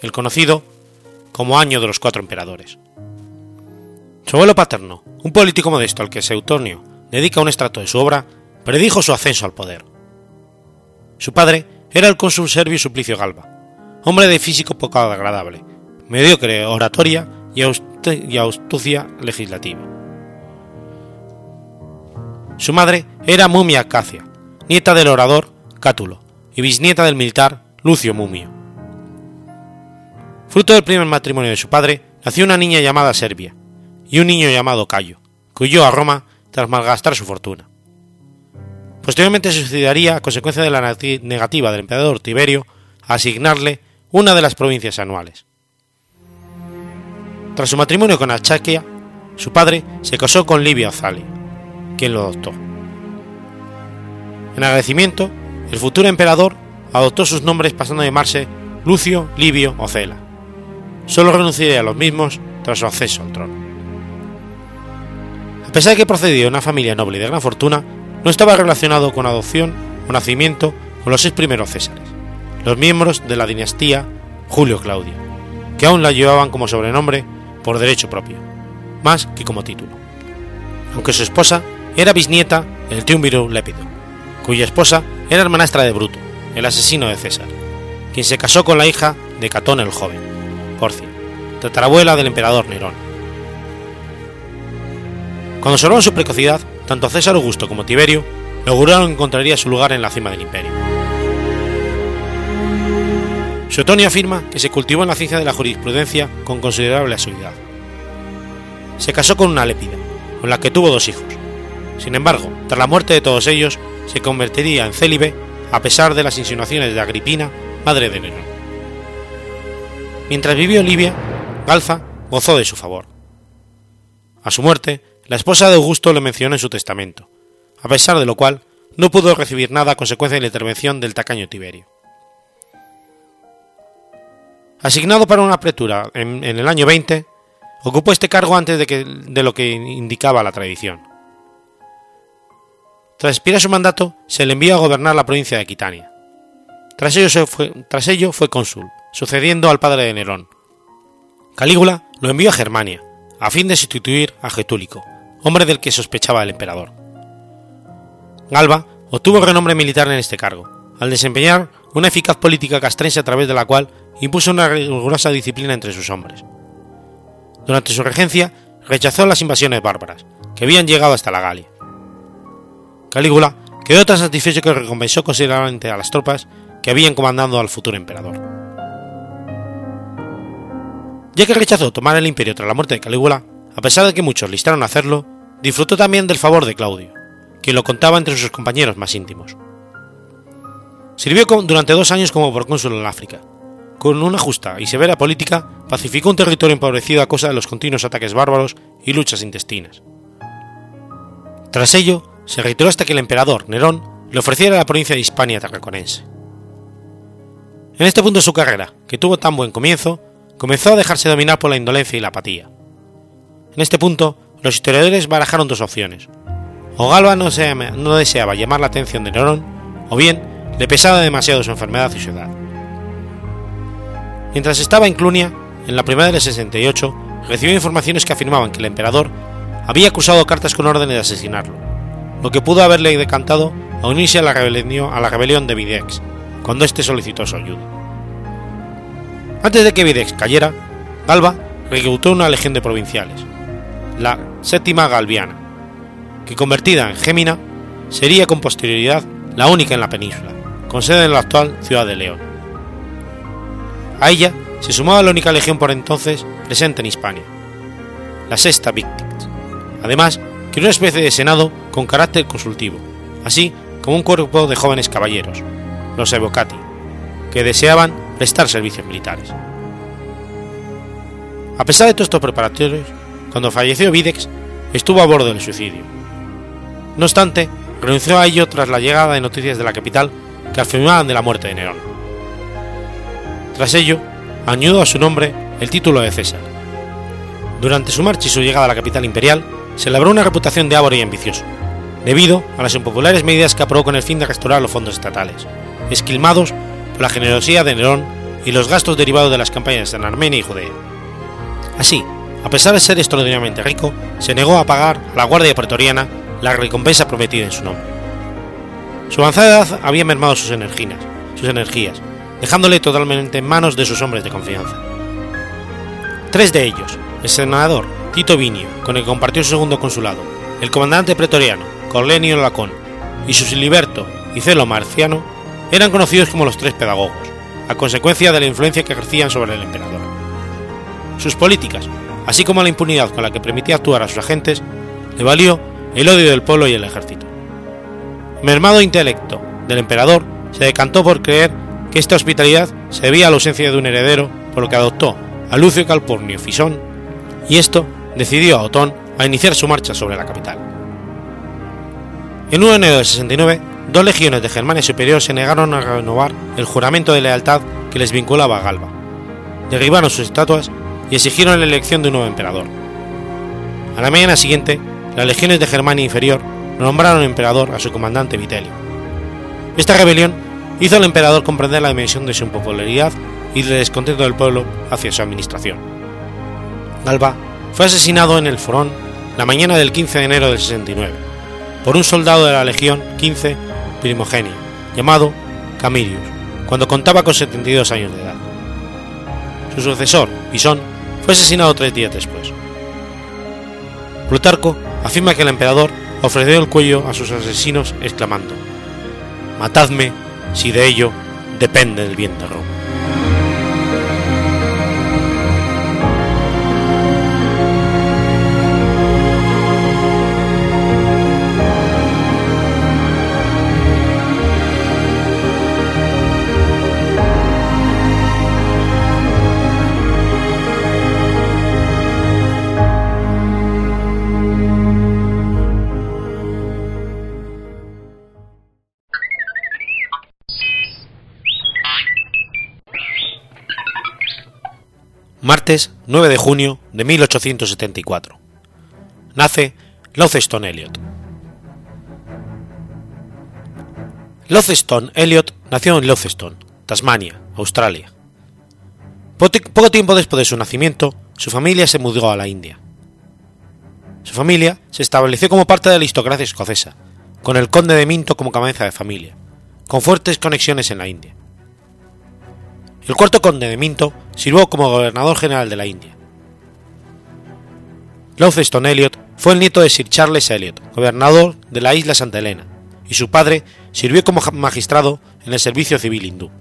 el conocido como Año de los Cuatro Emperadores. Su abuelo paterno, un político modesto al que Seutonio dedica un extracto de su obra, predijo su ascenso al poder. Su padre era el cónsul Servio Suplicio Galba, hombre de físico poco agradable, mediocre oratoria y astucia legislativa. Su madre era Mumia Acacia, nieta del orador Cátulo y bisnieta del militar Lucio Mumio. Fruto del primer matrimonio de su padre, nació una niña llamada Servia y un niño llamado Cayo, que huyó a Roma tras malgastar su fortuna. Posteriormente se suicidaría a consecuencia de la negativa del emperador Tiberio a asignarle una de las provincias anuales. Tras su matrimonio con Achaquia, su padre se casó con Livia Ozali, quien lo adoptó. En agradecimiento, el futuro emperador adoptó sus nombres pasando a llamarse Lucio Livio Ocela. Solo renunciaría a los mismos tras su acceso al trono. A pesar de que procedía de una familia noble y de gran fortuna, no estaba relacionado con adopción o nacimiento con los seis primeros Césares, los miembros de la dinastía Julio Claudio, que aún la llevaban como sobrenombre por derecho propio, más que como título. Aunque su esposa era bisnieta del triunviro Lépido, cuya esposa era hermanastra de Bruto, el asesino de César, quien se casó con la hija de Catón el joven, Porcia, tatarabuela del emperador Nerón. Cuando observaron su precocidad, tanto César Augusto como Tiberio lograron encontraría su lugar en la cima del imperio. Suetonio afirma que se cultivó en la ciencia de la jurisprudencia con considerable asiduidad. Se casó con una lépida, con la que tuvo dos hijos. Sin embargo, tras la muerte de todos ellos, se convertiría en célibe a pesar de las insinuaciones de Agripina, madre de Nerón. Mientras vivió Libia, Galza gozó de su favor. A su muerte, la esposa de Augusto le mencionó en su testamento, a pesar de lo cual no pudo recibir nada a consecuencia de la intervención del tacaño Tiberio. Asignado para una apretura en, el año 20, ocupó este cargo antes de lo que indicaba la tradición. Tras expirar su mandato, se le envió a gobernar la provincia de Aquitania. Tras ello, fue, tras ello fue cónsul, sucediendo al padre de Nerón. Calígula lo envió a Germania, a fin de sustituir a Getúlico, hombre del que sospechaba el emperador. Galba obtuvo renombre militar en este cargo, al desempeñar una eficaz política castrense a través de la cual impuso una rigurosa disciplina entre sus hombres. Durante su regencia rechazó las invasiones bárbaras, que habían llegado hasta la Galia. Calígula quedó tan satisfecho que recompensó considerablemente a las tropas que habían comandado al futuro emperador. Ya que rechazó tomar el imperio tras la muerte de Calígula, a pesar de que muchos listaron hacerlo, disfrutó también del favor de Claudio, quien lo contaba entre sus compañeros más íntimos. Sirvió durante dos años como procónsul en África. Con una justa y severa política, pacificó un territorio empobrecido a causa de los continuos ataques bárbaros y luchas intestinas. Tras ello, se reiteró hasta que el emperador Nerón le ofreciera la provincia de Hispania tarraconense. En este punto de su carrera, que tuvo tan buen comienzo, comenzó a dejarse dominar por la indolencia y la apatía. En este punto, los historiadores barajaron dos opciones. O Galba no, deseaba llamar la atención de Nerón, o bien le pesaba demasiado su enfermedad y su edad. Mientras estaba en Clunia, en la primavera del 68, recibió informaciones que afirmaban que el emperador había acusado cartas con órdenes de asesinarlo, lo que pudo haberle decantado a unirse a la rebelión, a la rebelión de Videx, cuando éste solicitó su ayuda. Antes de que Videx cayera, Galba reclutó una legión de provinciales, la séptima galviana, que convertida en Gémina sería con posterioridad la única en la península, con sede en la actual ciudad de León. A ella se sumaba la única legión por entonces presente en Hispania, la sexta Victix, además que una especie de senado con carácter consultivo, así como un cuerpo de jóvenes caballeros, los evocati, que deseaban prestar servicios militares. A pesar de todos estos preparatorios, cuando falleció Videx, estuvo a bordo del suicidio. No obstante, renunció a ello tras la llegada de noticias de la capital que afirmaban de la muerte de Nerón. Tras ello, añadió a su nombre el título de César. Durante su marcha y su llegada a la capital imperial, se labró una reputación de ávaro y ambicioso, debido a las impopulares medidas que aprobó con el fin de restaurar los fondos estatales, esquilmados por la generosidad de Nerón y los gastos derivados de las campañas en Armenia y Judea. Así, a pesar de ser extraordinariamente rico, se negó a pagar a la Guardia Pretoriana la recompensa prometida en su nombre. Su avanzada edad había mermado sus energías, sus energías, dejándole totalmente en manos de sus hombres de confianza. Tres de ellos, el senador Tito Vinio, con el que compartió su segundo consulado, el comandante pretoriano Corlenio Lacón y su siliberto Celo Marciano, eran conocidos como los tres pedagogos, a consecuencia de la influencia que ejercían sobre el emperador. Sus políticas, así como la impunidad con la que permitía actuar a sus agentes, le valió el odio del pueblo y el ejército. Mermado intelecto del emperador se decantó por creer que esta hospitalidad se debía a la ausencia de un heredero, por lo que adoptó a Lucio Calpurnio Fisón, y esto decidió a Otón a iniciar su marcha sobre la capital. En 1 de enero de 69, dos legiones de Germania Superior se negaron a renovar el juramento de lealtad que les vinculaba a Galba, derribaron sus estatuas y exigieron la elección de un nuevo emperador. A la mañana siguiente, las legiones de Germania Inferior nombraron emperador a su comandante Vitelio. Esta rebelión hizo al emperador comprender la dimensión de su impopularidad y del descontento del pueblo hacia su administración. Galba fue asesinado en el Forón la mañana del 15 de enero del 69 por un soldado de la Legión 15 Primogenia, llamado Camirius, cuando contaba con 72 años de edad. Su sucesor, Pisón, fue asesinado tres días después. Plutarco afirma que el emperador ofreció el cuello a sus asesinos exclamando, Matadme si de ello depende el bien de Roma. Martes 9 de junio de 1874. Nace Launceston Elliot. Launceston Elliot nació en Launceston, Tasmania, Australia. Poco tiempo después de su nacimiento, su familia se mudó a la India. Su familia se estableció como parte de la aristocracia escocesa, con el conde de Minto como cabeza de familia, con fuertes conexiones en la India. El cuarto conde de Minto sirvió como gobernador general de la India. Launceston Elliot fue el nieto de Sir Charles Elliot, gobernador de la isla Santa Elena, y su padre sirvió como magistrado en el servicio civil hindú.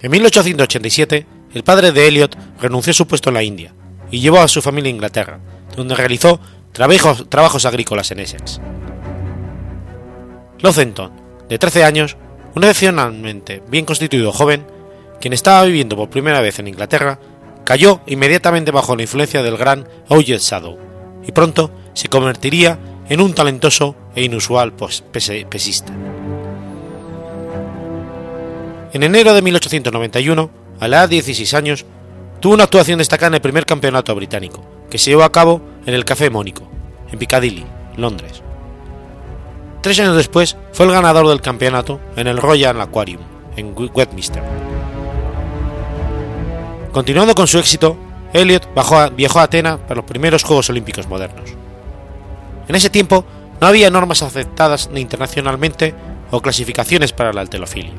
En 1887, el padre de Elliot renunció a su puesto en la India y llevó a su familia a Inglaterra, donde realizó trabajos, agrícolas en Essex. Launceston, de 13 años, un excepcionalmente bien constituido joven, quien estaba viviendo por primera vez en Inglaterra, cayó inmediatamente bajo la influencia del gran Ojet Shadow y pronto se convertiría en un talentoso e inusual pesista. En enero de 1891, a la edad de 16 años, tuvo una actuación destacada en el primer campeonato británico, que se llevó a cabo en el Café Mónico, en Piccadilly, Londres. Tres años después fue el ganador del campeonato en el Royal Aquarium, en Westminster. Continuando con su éxito, Elliot viajó a Atenas para los primeros Juegos Olímpicos modernos. En ese tiempo no había normas aceptadas internacionalmente o clasificaciones para la alterofilia.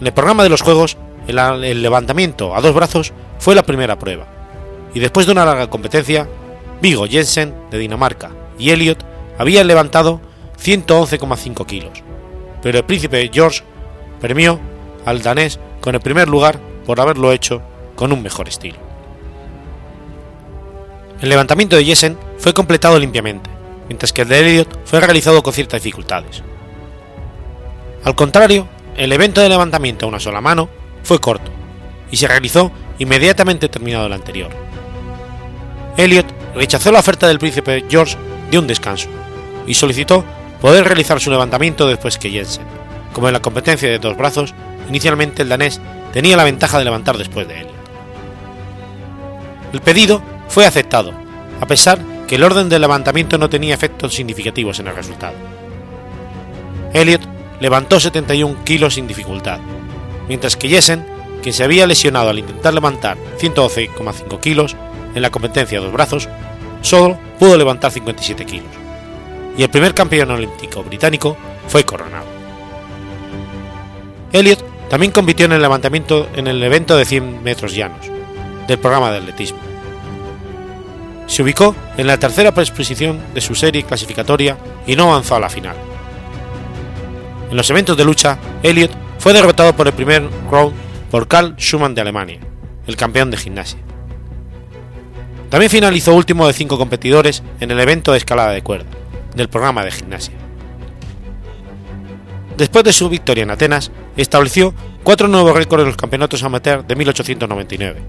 En el programa de los Juegos, el, el levantamiento a dos brazos fue la primera prueba, y después de una larga competencia, Vigo Jensen, de Dinamarca, y Elliot había levantado 111,5 kilos, pero el príncipe George premió al danés con el primer lugar por haberlo hecho con un mejor estilo. El levantamiento de Jessen fue completado limpiamente, mientras que el de Elliot fue realizado con ciertas dificultades. Al contrario, el evento de levantamiento a una sola mano fue corto y se realizó inmediatamente terminado el anterior. Elliot rechazó la oferta del príncipe George de un descanso y solicitó poder realizar su levantamiento después que Jensen. Como en la competencia de dos brazos, inicialmente el danés tenía la ventaja de levantar después de él. El pedido fue aceptado, a pesar que el orden del levantamiento no tenía efectos significativos en el resultado. Elliot levantó 71 kilos sin dificultad, mientras que Jessen, quien se había lesionado al intentar levantar 112,5 kilos en la competencia de dos brazos, solo pudo levantar 57 kilos, y el primer campeón olímpico británico fue coronado. Elliot también compitió en el levantamiento en el evento de 100 metros llanos del programa de atletismo. Se ubicó en la tercera posición de su serie clasificatoria y no avanzó a la final. En los eventos de lucha, Elliot fue derrotado por el primer round por Karl Schumann de Alemania, el campeón de gimnasia. También finalizó último de cinco competidores en el evento de escalada de cuerda, del programa de gimnasia. Después de su victoria en Atenas, estableció cuatro nuevos récords en los campeonatos amateur de 1899,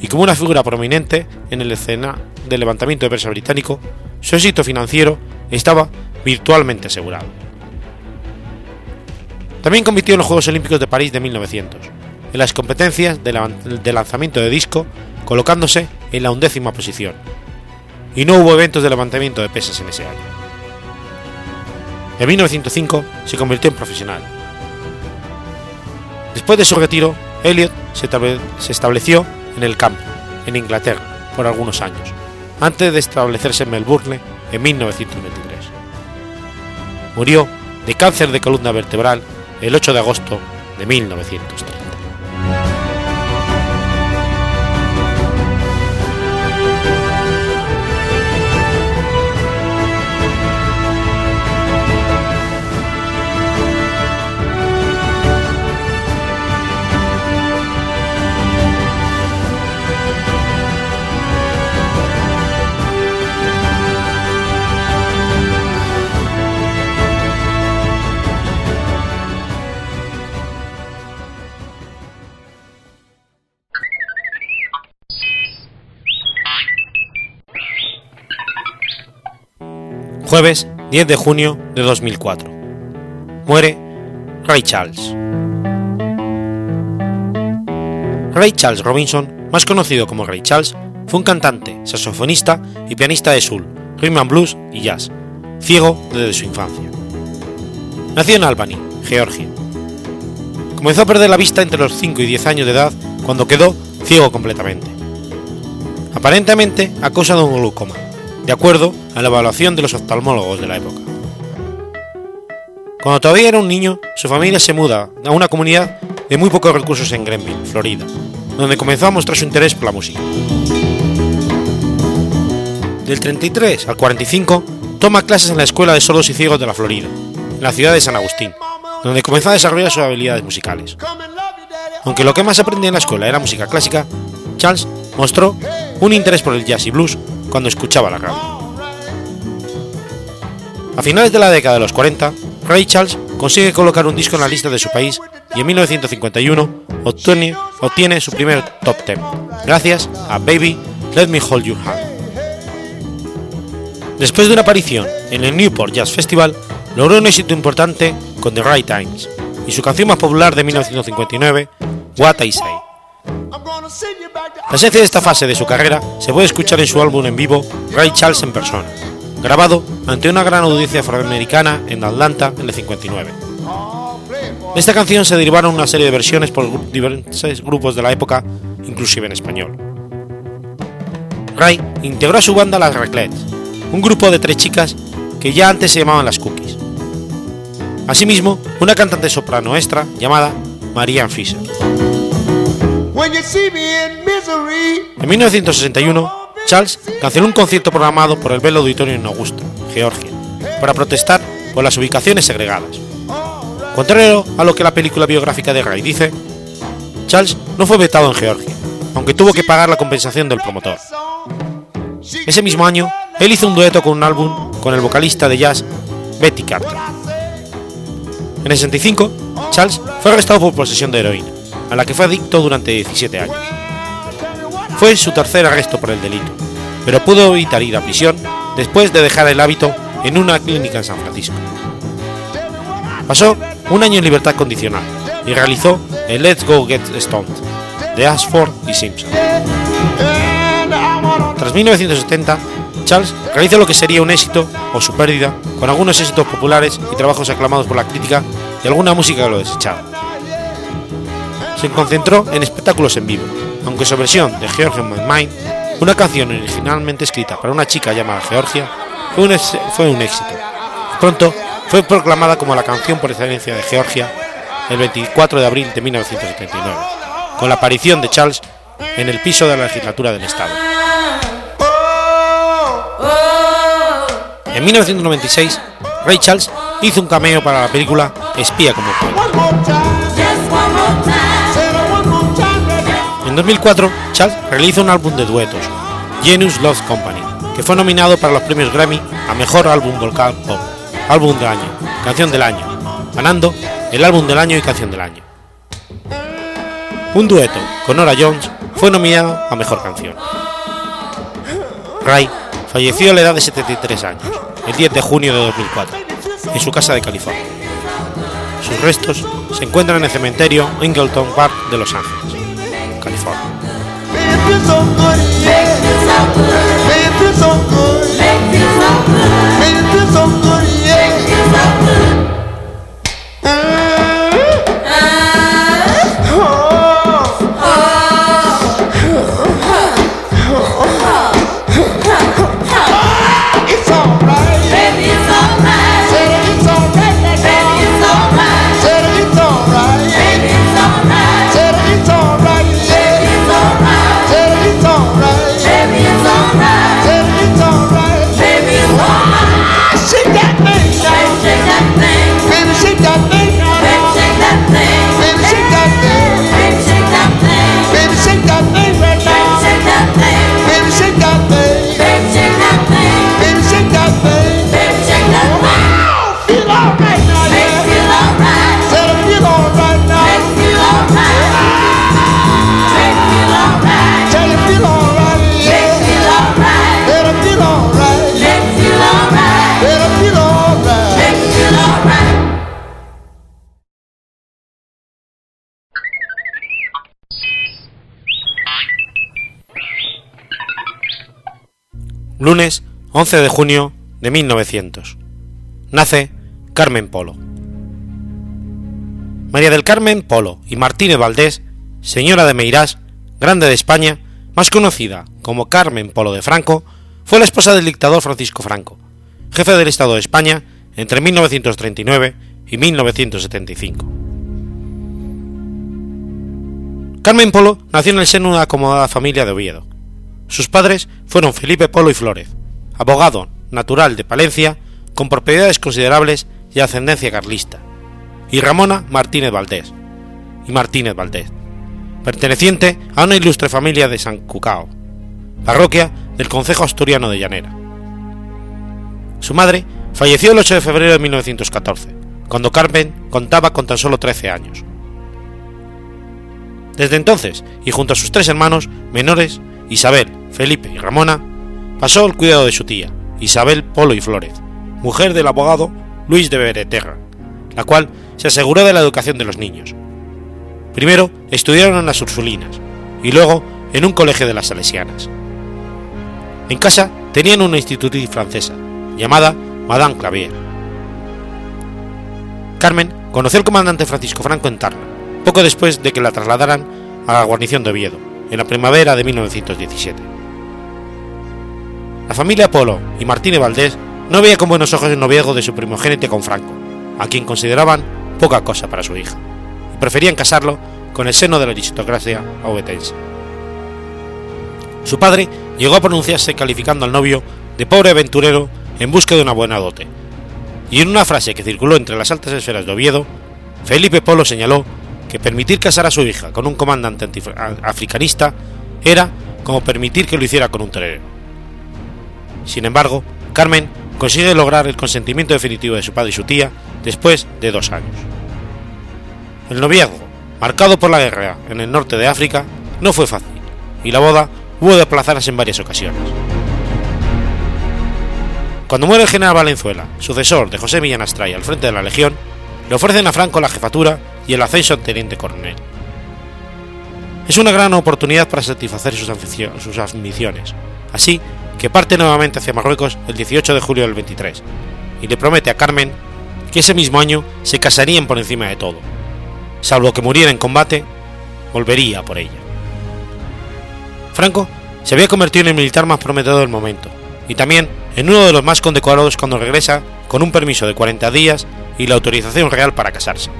y como una figura prominente en el escena del levantamiento de pesa británico, su éxito financiero estaba virtualmente asegurado. También compitió en los Juegos Olímpicos de París de 1900, en las competencias de lanzamiento de disco, colocándose en la undécima posición, y no hubo eventos de levantamiento de pesas en ese año. En 1905 se convirtió en profesional. Después de su retiro, Elliot se estableció en el campo, en Inglaterra, por algunos años, antes de establecerse en Melbourne en 1923. Murió de cáncer de columna vertebral el 8 de agosto de 1930. Jueves 10 de junio de 2004. Muere Ray Charles. Ray Charles Robinson, más conocido como Ray Charles, fue un cantante, saxofonista y pianista de soul, rhythm and blues y jazz, ciego desde su infancia. Nació en Albany, Georgia. Comenzó a perder la vista entre los 5 y 10 años de edad cuando quedó ciego completamente. Aparentemente a causa de un glaucoma, de acuerdo a la evaluación de los oftalmólogos de la época. Cuando todavía era un niño, su familia se muda a una comunidad de muy pocos recursos en Greenville, Florida, donde comenzó a mostrar su interés por la música. Del 33 al 45 toma clases en la Escuela de Sordos y Ciegos de la Florida, en la ciudad de San Agustín, donde comenzó a desarrollar sus habilidades musicales. Aunque lo que más aprendía en la escuela era música clásica, Charles mostró un interés por el jazz y blues cuando escuchaba la radio. A finales de la década de los 40, Ray Charles consigue colocar un disco en la lista de su país y en 1951 obtiene, obtiene su primer top 10, gracias a Baby Let Me Hold Your Hand. Después de una aparición en el Newport Jazz Festival, logró un éxito importante con The Right Times y su canción más popular de 1959, What I Say. La esencia de esta fase de su carrera se puede escuchar en su álbum en vivo Ray Charles en persona, grabado ante una gran audiencia afroamericana en Atlanta en el 59. De esta canción se derivaron una serie de versiones por diversos grupos de la época, inclusive en español. Ray integró a su banda Las Raclettes, un grupo de tres chicas que ya antes se llamaban las Cookies. Asimismo, una cantante soprano extra llamada Marianne Fisher. En 1961, Charles canceló un concierto programado por el Bell Auditorio en Augusta, Georgia, para protestar por las ubicaciones segregadas. Contrario a lo que la película biográfica de Ray dice, Charles no fue vetado en Georgia, aunque tuvo que pagar la compensación del promotor. Ese mismo año, él hizo un dueto con un álbum con el vocalista de jazz Betty Carter. En el 65, Charles fue arrestado por posesión de heroína, a la que fue adicto durante 17 años. Fue su tercer arresto por el delito, pero pudo evitar ir a prisión después de dejar el hábito en una clínica en San Francisco. Pasó un año en libertad condicional y realizó el Let's Go Get Stoned de Ashford y Simpson. Tras 1970, Charles realizó lo que sería un éxito o su pérdida, con algunos éxitos populares y trabajos aclamados por la crítica y alguna música que lo desechaba. Se concentró en espectáculos en vivo, aunque su versión de Georgia My Mind, una canción originalmente escrita para una chica llamada Georgia, fue un, éxito. Pronto fue proclamada como la canción por excelencia de Georgia el 24 de abril de 1979, con la aparición de Charles en el piso de la legislatura del Estado. En 1996, Ray Charles hizo un cameo para la película Espía como pueblo. En 2004, Charles realiza un álbum de duetos, Genius Love Company, que fue nominado para los premios Grammy a Mejor Álbum Vocal Pop, Álbum del Año, Canción del Año, ganando el Álbum del Año y Canción del Año. Un dueto con Nora Jones fue nominado a Mejor Canción. Ray falleció a la edad de 73 años, el 10 de junio de 2004, en su casa de California. Sus restos se encuentran en el cementerio Ingleton Park de Los Ángeles. Santo Maria, Vem so Santo Lunes 11 de junio de 1900. Nace Carmen Polo. María del Carmen Polo y Martínez Valdés, señora de Meirás, grande de España, más conocida como Carmen Polo de Franco, fue la esposa del dictador Francisco Franco, jefe del Estado de España entre 1939 y 1975. Carmen Polo nació en el seno de una acomodada familia de Oviedo. Sus padres fueron Felipe Polo y Flórez, abogado natural de Palencia, con propiedades considerables y ascendencia carlista, y Ramona Martínez Valdés, y Martínez Valdés, perteneciente a una ilustre familia de San Cucao, parroquia del Concejo Asturiano de Llanera. Su madre falleció el 8 de febrero de 1914, cuando Carmen contaba con tan solo 13 años. Desde entonces, y junto a sus tres hermanos menores, Isabel, Felipe y Ramona, pasó el cuidado de su tía, Isabel Polo y Flórez, mujer del abogado Luis de Bereterra, la cual se aseguró de la educación de los niños. Primero estudiaron en las Ursulinas y luego en un colegio de las Salesianas. En casa tenían una institutriz francesa, llamada Madame Clavier. Carmen conoció al comandante Francisco Franco en Tarna, poco después de que la trasladaran a la guarnición de Oviedo, en la primavera de 1917. La familia Polo y Martínez Valdés no veía con buenos ojos el noviazgo de su primogénito con Franco, a quien consideraban poca cosa para su hija, y preferían casarlo con el seno de la aristocracia obetense. Su padre llegó a pronunciarse calificando al novio de pobre aventurero en busca de una buena dote, y en una frase que circuló entre las altas esferas de Oviedo, Felipe Polo señaló que permitir casar a su hija con un comandante africanista era como permitir que lo hiciera con un torero. Sin embargo, Carmen consigue lograr el consentimiento definitivo de su padre y su tía después de dos años. El noviazgo, marcado por la guerra en el norte de África, no fue fácil, y la boda hubo de aplazarse en varias ocasiones. Cuando muere el general Valenzuela, sucesor de José Millán Astray al frente de la Legión, le ofrecen a Franco la jefatura y el ascenso a teniente coronel. Es una gran oportunidad para satisfacer sus, sus ambiciones, así que parte nuevamente hacia Marruecos el 18 de julio del 23 y le promete a Carmen que ese mismo año se casarían por encima de todo. Salvo que muriera en combate, volvería por ella. Franco se había convertido en el militar más prometedor del momento y también en uno de los más condecorados cuando regresa con un permiso de 40 días y la autorización real para casarse.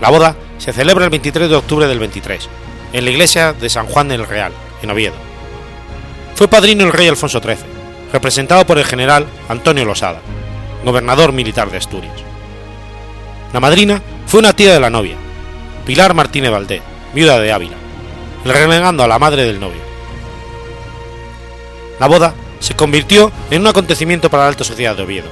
La boda se celebra el 23 de octubre del 23, en la iglesia de San Juan del Real, en Oviedo. Fue padrino el rey Alfonso XIII, representado por el general Antonio Losada, gobernador militar de Asturias. La madrina fue una tía de la novia, Pilar Martínez Valdés, viuda de Ávila, relegando a la madre del novio. La boda se convirtió en un acontecimiento para la alta sociedad de Oviedo.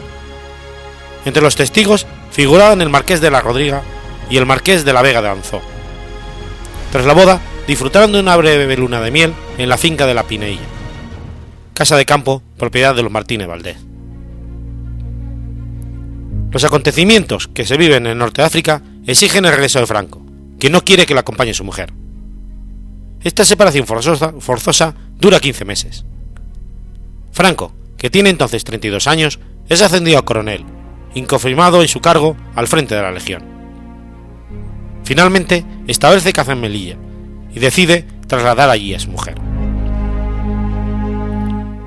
Entre los testigos figuraban el marqués de la Rodriga y el marqués de la Vega de Anzó. Tras la boda, disfrutaron de una breve luna de miel en la finca de la Pineilla, casa de campo propiedad de los Martínez Valdés. Los acontecimientos que se viven en el norte de África exigen el regreso de Franco, que no quiere que le acompañe su mujer. Esta separación forzosa, forzosa dura 15 meses. Franco, que tiene entonces 32 años, es ascendido a coronel, inconfirmado en su cargo al frente de la Legión. Finalmente establece caza en Melilla y decide trasladar allí a su mujer.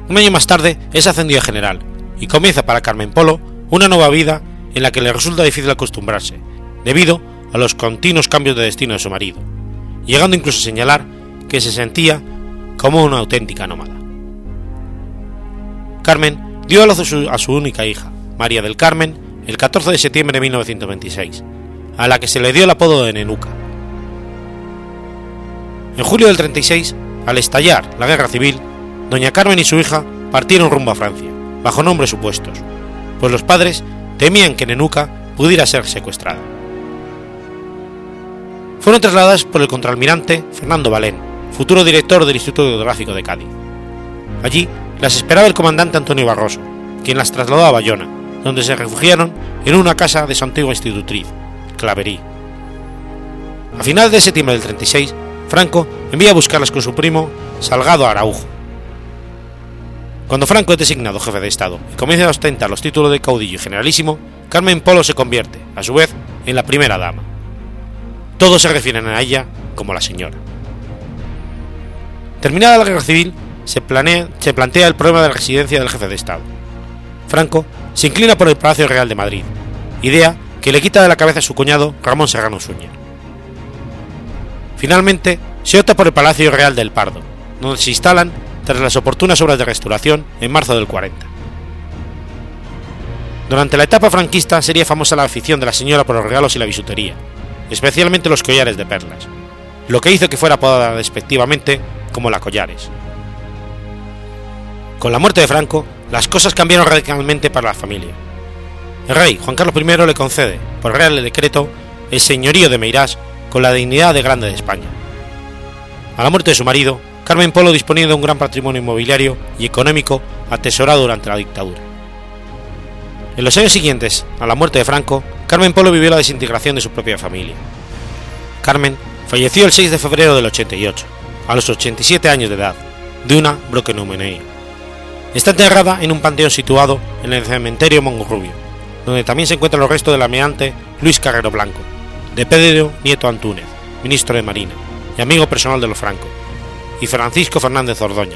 Un año más tarde es ascendido a general y comienza para Carmen Polo una nueva vida en la que le resulta difícil acostumbrarse, debido a los continuos cambios de destino de su marido, llegando incluso a señalar que se sentía como una auténtica nómada. Carmen dio a luz a su, única hija, María del Carmen, el 14 de septiembre de 1926, a la que se le dio el apodo de Nenuca. En julio del 36, al estallar la guerra civil, doña Carmen y su hija partieron rumbo a Francia, bajo nombres supuestos, pues los padres temían que Nenuca pudiera ser secuestrada. Fueron trasladadas por el contraalmirante Fernando Valén, futuro director del Instituto Geográfico de Cádiz. Allí las esperaba el comandante Antonio Barroso, quien las trasladó a Bayona, donde se refugiaron en una casa de su antigua institutriz, Claverí. A finales de septiembre del 36, Franco envía a buscarlas con su primo Salgado Araujo. Cuando Franco es designado jefe de Estado y comienza a ostentar los títulos de caudillo y generalísimo, Carmen Polo se convierte, a su vez, en la primera dama. Todos se refieren a ella como la señora. Terminada la guerra civil, se, se plantea el problema de la residencia del jefe de Estado. Franco se inclina por el Palacio Real de Madrid, idea que le quita de la cabeza a su cuñado Ramón Serrano Suñer. Finalmente, se opta por el Palacio Real del Pardo, donde se instalan tras las oportunas obras de restauración en marzo del 40. Durante la etapa franquista sería famosa la afición de la señora por los regalos y la bisutería, especialmente los collares de perlas, lo que hizo que fuera apodada despectivamente como la Collares. Con la muerte de Franco, las cosas cambiaron radicalmente para la familia. Rey Juan Carlos I le concede, por real decreto, el señorío de Meirás con la dignidad de Grande de España. A la muerte de su marido, Carmen Polo disponía de un gran patrimonio inmobiliario y económico atesorado durante la dictadura. En los años siguientes a la muerte de Franco, Carmen Polo vivió la desintegración de su propia familia. Carmen falleció el 6 de febrero del 88, a los 87 años de edad, de una broqueneumonía. Está enterrada en un panteón situado en el cementerio Monrubio, donde también se encuentran los restos del ameante Luis Carrero Blanco, de Pedro Nieto Antúnez, ministro de Marina y amigo personal de los Franco, y Francisco Fernández Ordoña,